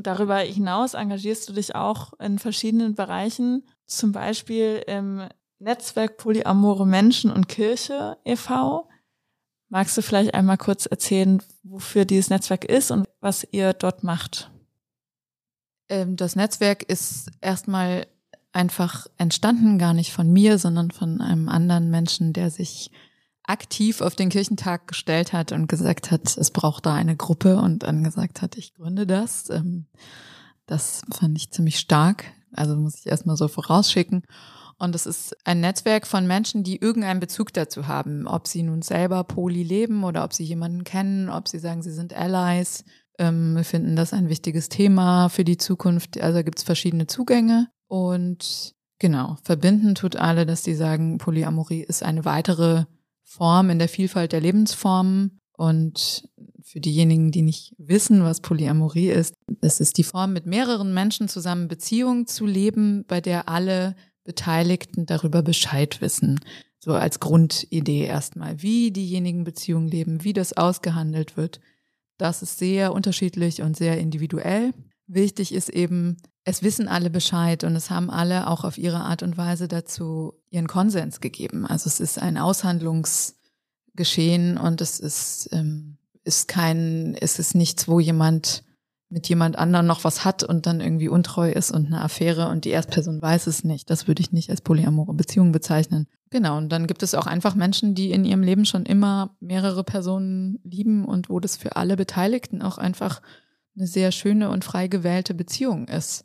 Darüber hinaus engagierst du dich auch in verschiedenen Bereichen, zum Beispiel im Netzwerk Polyamore Menschen und Kirche e.V. Magst du vielleicht einmal kurz erzählen, wofür dieses Netzwerk ist und was ihr dort macht? Ähm, das Netzwerk ist erstmal einfach entstanden, gar nicht von mir, sondern von einem anderen Menschen, der sich aktiv auf den Kirchentag gestellt hat und gesagt hat, es braucht da eine Gruppe und dann gesagt hat, ich gründe das. Ähm, das fand ich ziemlich stark. Also muss ich erstmal so vorausschicken. Und es ist ein Netzwerk von Menschen, die irgendeinen Bezug dazu haben, ob sie nun selber Poli leben oder ob sie jemanden kennen, ob sie sagen, sie sind Allies. Ähm, wir finden das ein wichtiges Thema für die Zukunft. Also gibt es verschiedene Zugänge. Und genau, verbinden tut alle, dass die sagen, Polyamorie ist eine weitere Form in der Vielfalt der Lebensformen. Und für diejenigen, die nicht wissen, was Polyamorie ist, es ist die Form, mit mehreren Menschen zusammen Beziehungen zu leben, bei der alle Beteiligten darüber Bescheid wissen. So als Grundidee erstmal, wie diejenigen Beziehungen leben, wie das ausgehandelt wird. Das ist sehr unterschiedlich und sehr individuell. Wichtig ist eben, es wissen alle Bescheid und es haben alle auch auf ihre Art und Weise dazu ihren Konsens gegeben. Also es ist ein Aushandlungsgeschehen und es ist, ähm, ist kein, es ist nichts, wo jemand mit jemand anderem noch was hat und dann irgendwie untreu ist und eine Affäre und die Erstperson weiß es nicht. Das würde ich nicht als polyamore Beziehung bezeichnen. Genau, und dann gibt es auch einfach Menschen, die in ihrem Leben schon immer mehrere Personen lieben und wo das für alle Beteiligten auch einfach eine sehr schöne und frei gewählte Beziehung ist.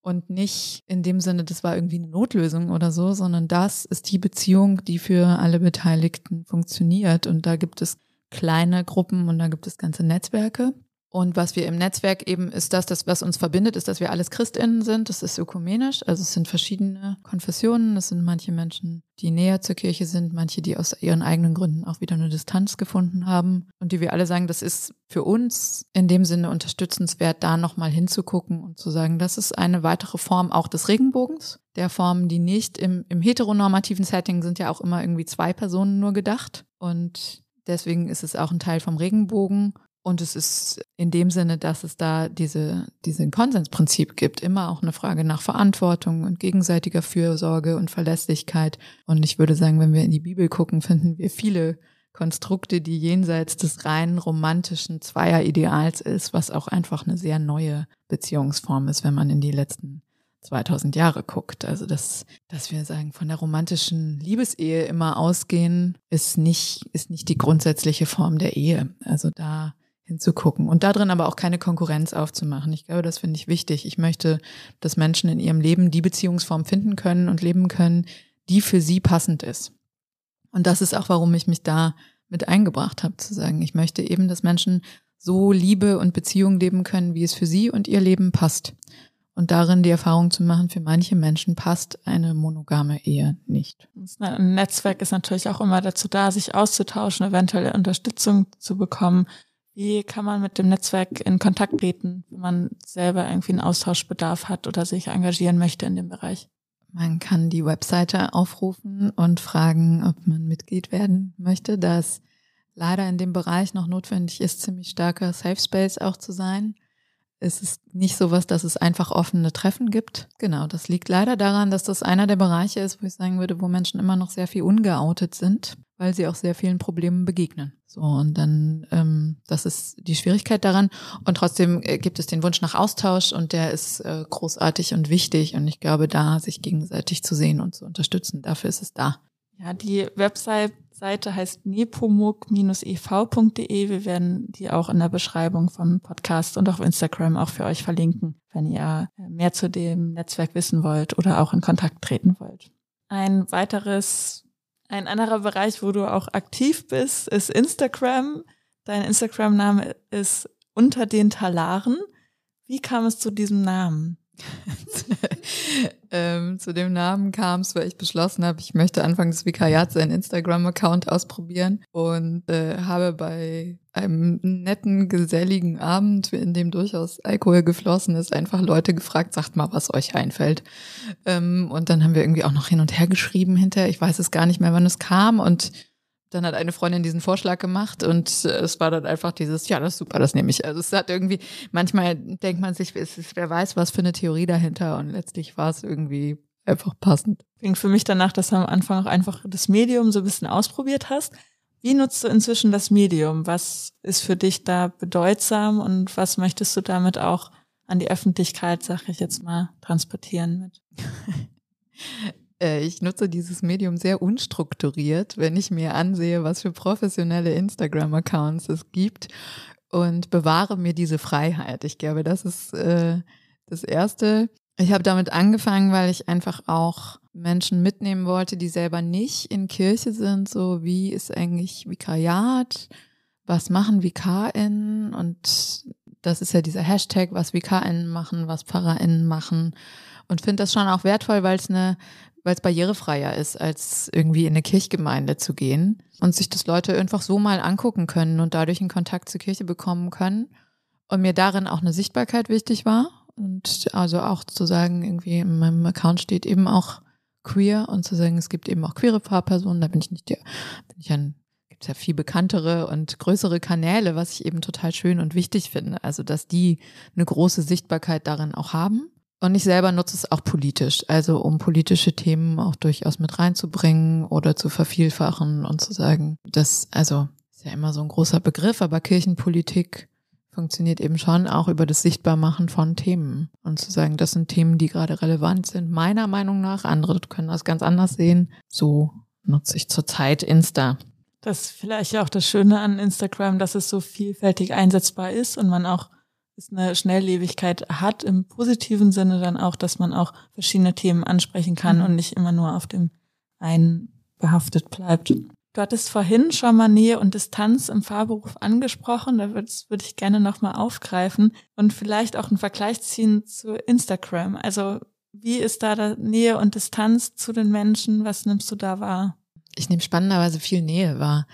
Und nicht in dem Sinne, das war irgendwie eine Notlösung oder so, sondern das ist die Beziehung, die für alle Beteiligten funktioniert. Und da gibt es kleine Gruppen und da gibt es ganze Netzwerke. Und was wir im Netzwerk eben ist das, das, was uns verbindet, ist, dass wir alles ChristInnen sind. Das ist ökumenisch. Also es sind verschiedene Konfessionen. Es sind manche Menschen, die näher zur Kirche sind, manche, die aus ihren eigenen Gründen auch wieder eine Distanz gefunden haben. Und die wir alle sagen, das ist für uns in dem Sinne unterstützenswert, da nochmal hinzugucken und zu sagen, das ist eine weitere Form auch des Regenbogens. Der Formen, die nicht im, im heteronormativen Setting sind ja auch immer irgendwie zwei Personen nur gedacht. Und deswegen ist es auch ein Teil vom Regenbogen. Und es ist in dem Sinne, dass es da diese, diesen Konsensprinzip gibt, immer auch eine Frage nach Verantwortung und gegenseitiger Fürsorge und Verlässlichkeit. Und ich würde sagen, wenn wir in die Bibel gucken, finden wir viele Konstrukte, die jenseits des rein romantischen Zweierideals ist, was auch einfach eine sehr neue Beziehungsform ist, wenn man in die letzten 2000 Jahre guckt. Also das, dass wir sagen, von der romantischen Liebesehe immer ausgehen, ist nicht, ist nicht die grundsätzliche Form der Ehe. Also da hinzugucken und darin aber auch keine Konkurrenz aufzumachen. Ich glaube, das finde ich wichtig. Ich möchte, dass Menschen in ihrem Leben die Beziehungsform finden können und leben können, die für sie passend ist. Und das ist auch, warum ich mich da mit eingebracht habe, zu sagen, ich möchte eben, dass Menschen so Liebe und Beziehung leben können, wie es für sie und ihr Leben passt. Und darin die Erfahrung zu machen, für manche Menschen passt eine monogame Ehe nicht. Ein Netzwerk ist natürlich auch immer dazu da, sich auszutauschen, eventuelle Unterstützung zu bekommen. Wie kann man mit dem Netzwerk in Kontakt treten, wenn man selber irgendwie einen Austauschbedarf hat oder sich engagieren möchte in dem Bereich? Man kann die Webseite aufrufen und fragen, ob man Mitglied werden möchte, da es leider in dem Bereich noch notwendig ist, ziemlich starker Safe Space auch zu sein. Es ist nicht so was, dass es einfach offene Treffen gibt. Genau, das liegt leider daran, dass das einer der Bereiche ist, wo ich sagen würde, wo Menschen immer noch sehr viel ungeoutet sind weil sie auch sehr vielen Problemen begegnen. So, und dann, ähm, das ist die Schwierigkeit daran. Und trotzdem äh, gibt es den Wunsch nach Austausch und der ist äh, großartig und wichtig. Und ich glaube, da sich gegenseitig zu sehen und zu unterstützen, dafür ist es da. Ja, die Website-Seite heißt nepomuk-ev.de. Wir werden die auch in der Beschreibung vom Podcast und auf Instagram auch für euch verlinken, wenn ihr äh, mehr zu dem Netzwerk wissen wollt oder auch in Kontakt treten wollt. Ein weiteres ein anderer Bereich, wo du auch aktiv bist, ist Instagram. Dein Instagram-Name ist unter den Talaren. Wie kam es zu diesem Namen? ähm, zu dem Namen kam es, weil ich beschlossen habe, ich möchte Anfang des Vikariats einen Instagram-Account ausprobieren und äh, habe bei einem netten, geselligen Abend, in dem durchaus Alkohol geflossen ist, einfach Leute gefragt, sagt mal, was euch einfällt. Ähm, und dann haben wir irgendwie auch noch hin und her geschrieben hinterher. Ich weiß es gar nicht mehr, wann es kam und dann hat eine Freundin diesen Vorschlag gemacht und äh, es war dann einfach dieses, ja, das ist super, das nehme ich. Also es hat irgendwie, manchmal denkt man sich, es ist, wer weiß, was für eine Theorie dahinter und letztlich war es irgendwie einfach passend. Klingt für mich danach, dass du am Anfang auch einfach das Medium so ein bisschen ausprobiert hast. Wie nutzt du inzwischen das Medium? Was ist für dich da bedeutsam und was möchtest du damit auch an die Öffentlichkeit, sag ich jetzt mal, transportieren mit? Äh, ich nutze dieses Medium sehr unstrukturiert, wenn ich mir ansehe, was für professionelle Instagram-Accounts es gibt und bewahre mir diese Freiheit. Ich glaube, das ist äh, das Erste. Ich habe damit angefangen, weil ich einfach auch Menschen mitnehmen wollte, die selber nicht in Kirche sind. So, wie ist eigentlich Vikariat? Was machen VikarInnen? Und das ist ja dieser Hashtag, was VikarInnen machen, was PfarrerInnen machen. Und finde das schon auch wertvoll, weil es eine weil es barrierefreier ist, als irgendwie in eine Kirchgemeinde zu gehen und sich das Leute einfach so mal angucken können und dadurch einen Kontakt zur Kirche bekommen können. Und mir darin auch eine Sichtbarkeit wichtig war. Und also auch zu sagen, irgendwie in meinem Account steht eben auch queer und zu sagen, es gibt eben auch queere Fahrpersonen, da bin ich nicht der, bin ich ein gibt es ja viel bekanntere und größere Kanäle, was ich eben total schön und wichtig finde. Also, dass die eine große Sichtbarkeit darin auch haben. Und ich selber nutze es auch politisch, also um politische Themen auch durchaus mit reinzubringen oder zu vervielfachen und zu sagen, das, also ist ja immer so ein großer Begriff, aber Kirchenpolitik funktioniert eben schon auch über das Sichtbarmachen von Themen und zu sagen, das sind Themen, die gerade relevant sind, meiner Meinung nach. Andere können das ganz anders sehen. So nutze ich zurzeit Insta. Das ist vielleicht auch das Schöne an Instagram, dass es so vielfältig einsetzbar ist und man auch es eine Schnelllebigkeit hat, im positiven Sinne dann auch, dass man auch verschiedene Themen ansprechen kann mhm. und nicht immer nur auf dem einen behaftet bleibt. Du hattest vorhin schon mal Nähe und Distanz im Fahrberuf angesprochen. Da würde würd ich gerne nochmal aufgreifen und vielleicht auch einen Vergleich ziehen zu Instagram. Also wie ist da, da Nähe und Distanz zu den Menschen? Was nimmst du da wahr? Ich nehme spannenderweise viel Nähe wahr.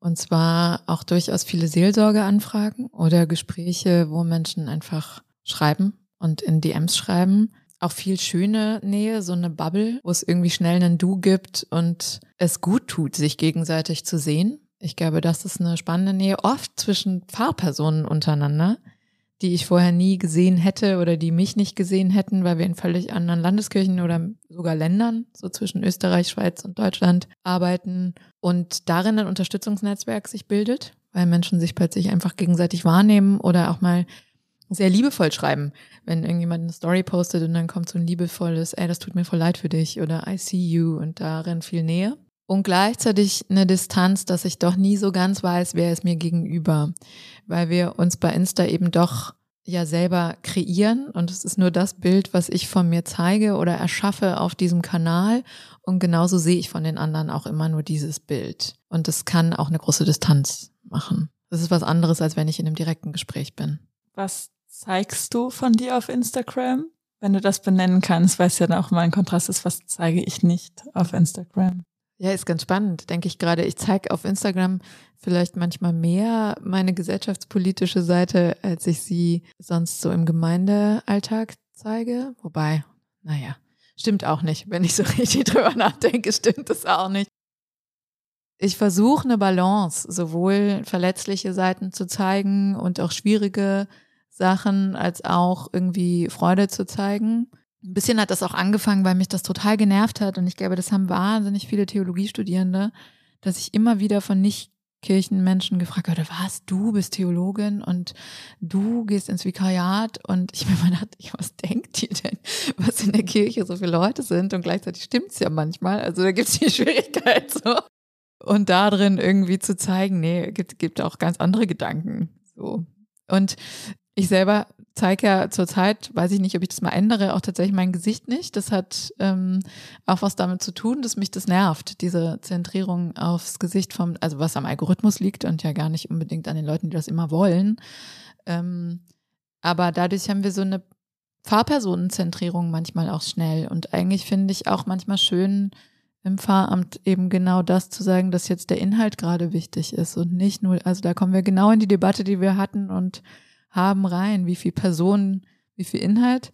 Und zwar auch durchaus viele Seelsorgeanfragen oder Gespräche, wo Menschen einfach schreiben und in DMs schreiben. Auch viel schöne Nähe, so eine Bubble, wo es irgendwie schnell einen Du gibt und es gut tut, sich gegenseitig zu sehen. Ich glaube, das ist eine spannende Nähe, oft zwischen Pfarrpersonen untereinander die ich vorher nie gesehen hätte oder die mich nicht gesehen hätten, weil wir in völlig anderen Landeskirchen oder sogar Ländern, so zwischen Österreich, Schweiz und Deutschland, arbeiten und darin ein Unterstützungsnetzwerk sich bildet, weil Menschen sich plötzlich einfach gegenseitig wahrnehmen oder auch mal sehr liebevoll schreiben. Wenn irgendjemand eine Story postet und dann kommt so ein liebevolles, ey, das tut mir voll leid für dich oder I see you und darin viel Nähe und gleichzeitig eine Distanz, dass ich doch nie so ganz weiß, wer ist mir gegenüber, weil wir uns bei Insta eben doch ja selber kreieren und es ist nur das Bild, was ich von mir zeige oder erschaffe auf diesem Kanal und genauso sehe ich von den anderen auch immer nur dieses Bild und das kann auch eine große Distanz machen. Das ist was anderes, als wenn ich in einem direkten Gespräch bin. Was zeigst du von dir auf Instagram? Wenn du das benennen kannst, weil es ja auch mal ein Kontrast ist, was zeige ich nicht auf Instagram? Ja, ist ganz spannend, denke ich gerade. Ich zeige auf Instagram vielleicht manchmal mehr meine gesellschaftspolitische Seite, als ich sie sonst so im Gemeindealltag zeige. Wobei, naja, stimmt auch nicht. Wenn ich so richtig drüber nachdenke, stimmt das auch nicht. Ich versuche eine Balance, sowohl verletzliche Seiten zu zeigen und auch schwierige Sachen, als auch irgendwie Freude zu zeigen. Ein bisschen hat das auch angefangen, weil mich das total genervt hat. Und ich glaube, das haben wahnsinnig viele Theologiestudierende, dass ich immer wieder von nicht Kirchenmenschen gefragt wurde, was, du bist Theologin und du gehst ins Vikariat und ich mir mal dachte, was denkt ihr denn, was in der Kirche so viele Leute sind und gleichzeitig stimmt's ja manchmal, also da gibt's die Schwierigkeit so. Und da drin irgendwie zu zeigen, nee, gibt, gibt auch ganz andere Gedanken, so. Und ich selber zeige ja zurzeit, weiß ich nicht, ob ich das mal ändere, auch tatsächlich mein Gesicht nicht. Das hat ähm, auch was damit zu tun, dass mich das nervt, diese Zentrierung aufs Gesicht vom, also was am Algorithmus liegt und ja gar nicht unbedingt an den Leuten, die das immer wollen. Ähm, aber dadurch haben wir so eine Fahrpersonenzentrierung manchmal auch schnell. Und eigentlich finde ich auch manchmal schön, im Pfarramt eben genau das zu sagen, dass jetzt der Inhalt gerade wichtig ist und nicht nur, also da kommen wir genau in die Debatte, die wir hatten und haben rein, wie viel Personen, wie viel Inhalt.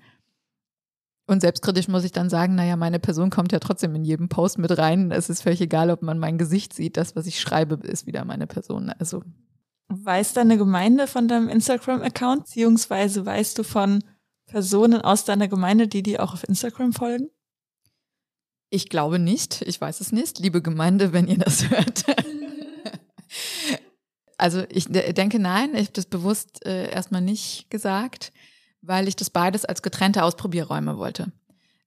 Und selbstkritisch muss ich dann sagen, naja, meine Person kommt ja trotzdem in jedem Post mit rein. Es ist völlig egal, ob man mein Gesicht sieht. Das, was ich schreibe, ist wieder meine Person. Also. Weiß deine Gemeinde von deinem Instagram-Account, beziehungsweise weißt du von Personen aus deiner Gemeinde, die dir auch auf Instagram folgen? Ich glaube nicht. Ich weiß es nicht. Liebe Gemeinde, wenn ihr das hört. also ich denke nein, ich habe das bewusst äh, erstmal nicht gesagt, weil ich das beides als getrennte Ausprobierräume wollte.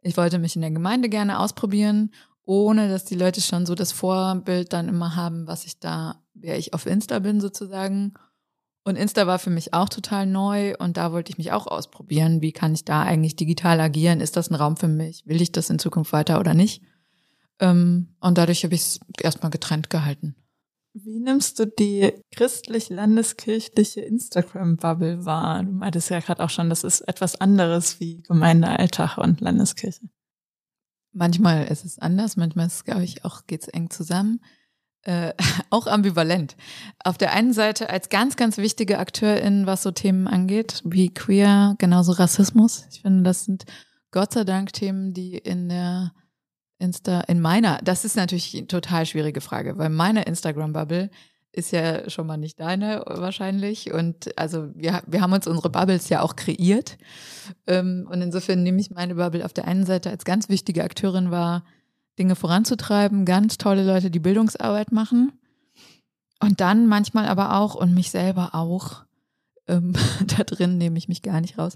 Ich wollte mich in der Gemeinde gerne ausprobieren, ohne dass die Leute schon so das Vorbild dann immer haben, was ich da, wer ich auf Insta bin sozusagen. Und Insta war für mich auch total neu und da wollte ich mich auch ausprobieren. Wie kann ich da eigentlich digital agieren? Ist das ein Raum für mich? Will ich das in Zukunft weiter oder nicht? Ähm, und dadurch habe ich es erstmal getrennt gehalten. Wie nimmst du die christlich-landeskirchliche Instagram-Bubble wahr? Du meintest ja gerade auch schon, das ist etwas anderes wie Gemeindealltag und Landeskirche. Manchmal ist es anders, manchmal ist es, glaube ich, auch geht's eng zusammen äh, auch ambivalent. Auf der einen Seite als ganz, ganz wichtige Akteurin, was so Themen angeht, wie Queer, genauso Rassismus. Ich finde, das sind Gott sei Dank Themen, die in der Insta, in meiner, das ist natürlich eine total schwierige Frage, weil meine Instagram-Bubble ist ja schon mal nicht deine wahrscheinlich. Und also wir, wir haben uns unsere Bubbles ja auch kreiert. Ähm, und insofern nehme ich meine Bubble auf der einen Seite als ganz wichtige Akteurin wahr, Dinge voranzutreiben, ganz tolle Leute, die Bildungsarbeit machen. Und dann manchmal aber auch, und mich selber auch, ähm, da drin nehme ich mich gar nicht raus,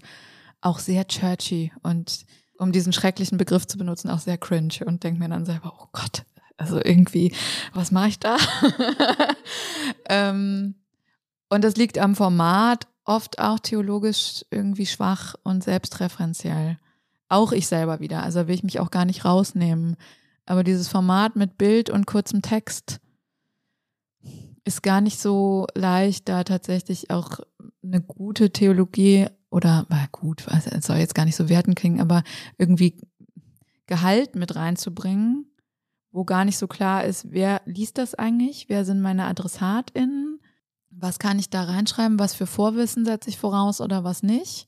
auch sehr churchy und um diesen schrecklichen Begriff zu benutzen, auch sehr cringe und denke mir dann selber, oh Gott, also irgendwie, was mache ich da? ähm, und das liegt am Format, oft auch theologisch irgendwie schwach und selbstreferenziell. Auch ich selber wieder, also will ich mich auch gar nicht rausnehmen. Aber dieses Format mit Bild und kurzem Text ist gar nicht so leicht, da tatsächlich auch eine gute Theologie oder, war gut, es soll jetzt gar nicht so werten klingen, aber irgendwie Gehalt mit reinzubringen, wo gar nicht so klar ist, wer liest das eigentlich, wer sind meine AdressatInnen, was kann ich da reinschreiben, was für Vorwissen setze ich voraus oder was nicht.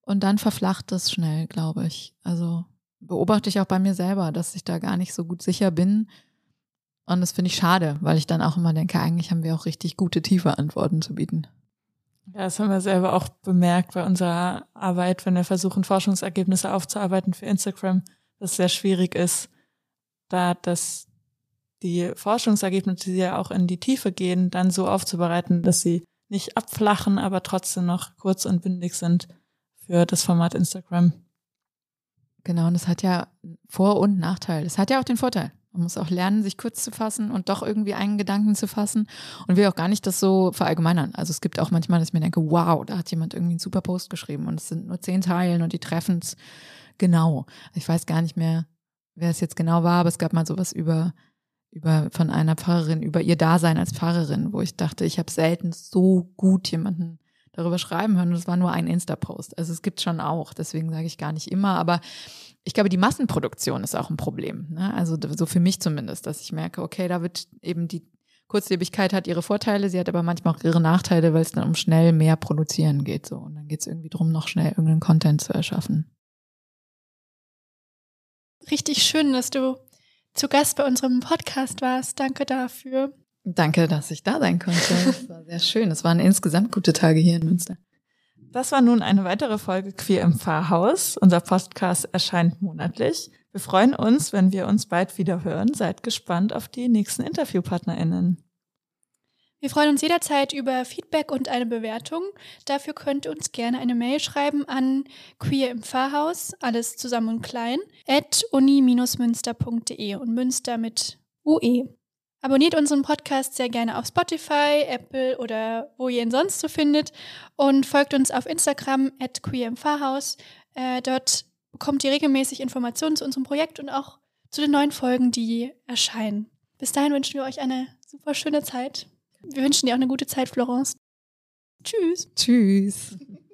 Und dann verflacht das schnell, glaube ich. Also beobachte ich auch bei mir selber, dass ich da gar nicht so gut sicher bin. Und das finde ich schade, weil ich dann auch immer denke, eigentlich haben wir auch richtig gute, tiefe Antworten zu bieten. Ja, das haben wir selber auch bemerkt bei unserer Arbeit, wenn wir versuchen, Forschungsergebnisse aufzuarbeiten für Instagram, dass es sehr schwierig ist, da das die Forschungsergebnisse, die ja auch in die Tiefe gehen, dann so aufzubereiten, dass sie nicht abflachen, aber trotzdem noch kurz und bündig sind für das Format Instagram. Genau, und das hat ja Vor- und Nachteil. Das hat ja auch den Vorteil. Man muss auch lernen, sich kurz zu fassen und doch irgendwie einen Gedanken zu fassen und will auch gar nicht das so verallgemeinern. Also es gibt auch manchmal, dass ich mir denke, wow, da hat jemand irgendwie einen super Post geschrieben und es sind nur zehn Teilen und die treffen es genau. Ich weiß gar nicht mehr, wer es jetzt genau war, aber es gab mal sowas über über von einer Pfarrerin über ihr Dasein als Pfarrerin, wo ich dachte, ich habe selten so gut jemanden darüber schreiben hören. Und es war nur ein Insta-Post. Also es gibt schon auch, deswegen sage ich gar nicht immer, aber ich glaube, die Massenproduktion ist auch ein Problem. Ne? Also so für mich zumindest, dass ich merke, okay, da wird eben die Kurzlebigkeit hat ihre Vorteile, sie hat aber manchmal auch ihre Nachteile, weil es dann um schnell mehr produzieren geht. So. Und dann geht es irgendwie darum, noch schnell irgendeinen Content zu erschaffen. Richtig schön, dass du zu Gast bei unserem Podcast warst. Danke dafür. Danke, dass ich da sein konnte. Es war sehr schön. Es waren insgesamt gute Tage hier in Münster. Das war nun eine weitere Folge Queer im Pfarrhaus. Unser Podcast erscheint monatlich. Wir freuen uns, wenn wir uns bald wieder hören. Seid gespannt auf die nächsten InterviewpartnerInnen. Wir freuen uns jederzeit über Feedback und eine Bewertung. Dafür könnt ihr uns gerne eine Mail schreiben an queer im Pfarrhaus, alles zusammen und klein, at uni-münster.de und Münster mit UE. Abonniert unseren Podcast sehr gerne auf Spotify, Apple oder wo ihr ihn sonst so findet und folgt uns auf Instagram at queer im Pfarrhaus. Äh, dort bekommt ihr regelmäßig Informationen zu unserem Projekt und auch zu den neuen Folgen, die erscheinen. Bis dahin wünschen wir euch eine super schöne Zeit. Wir wünschen dir auch eine gute Zeit, Florence. Tschüss. Tschüss.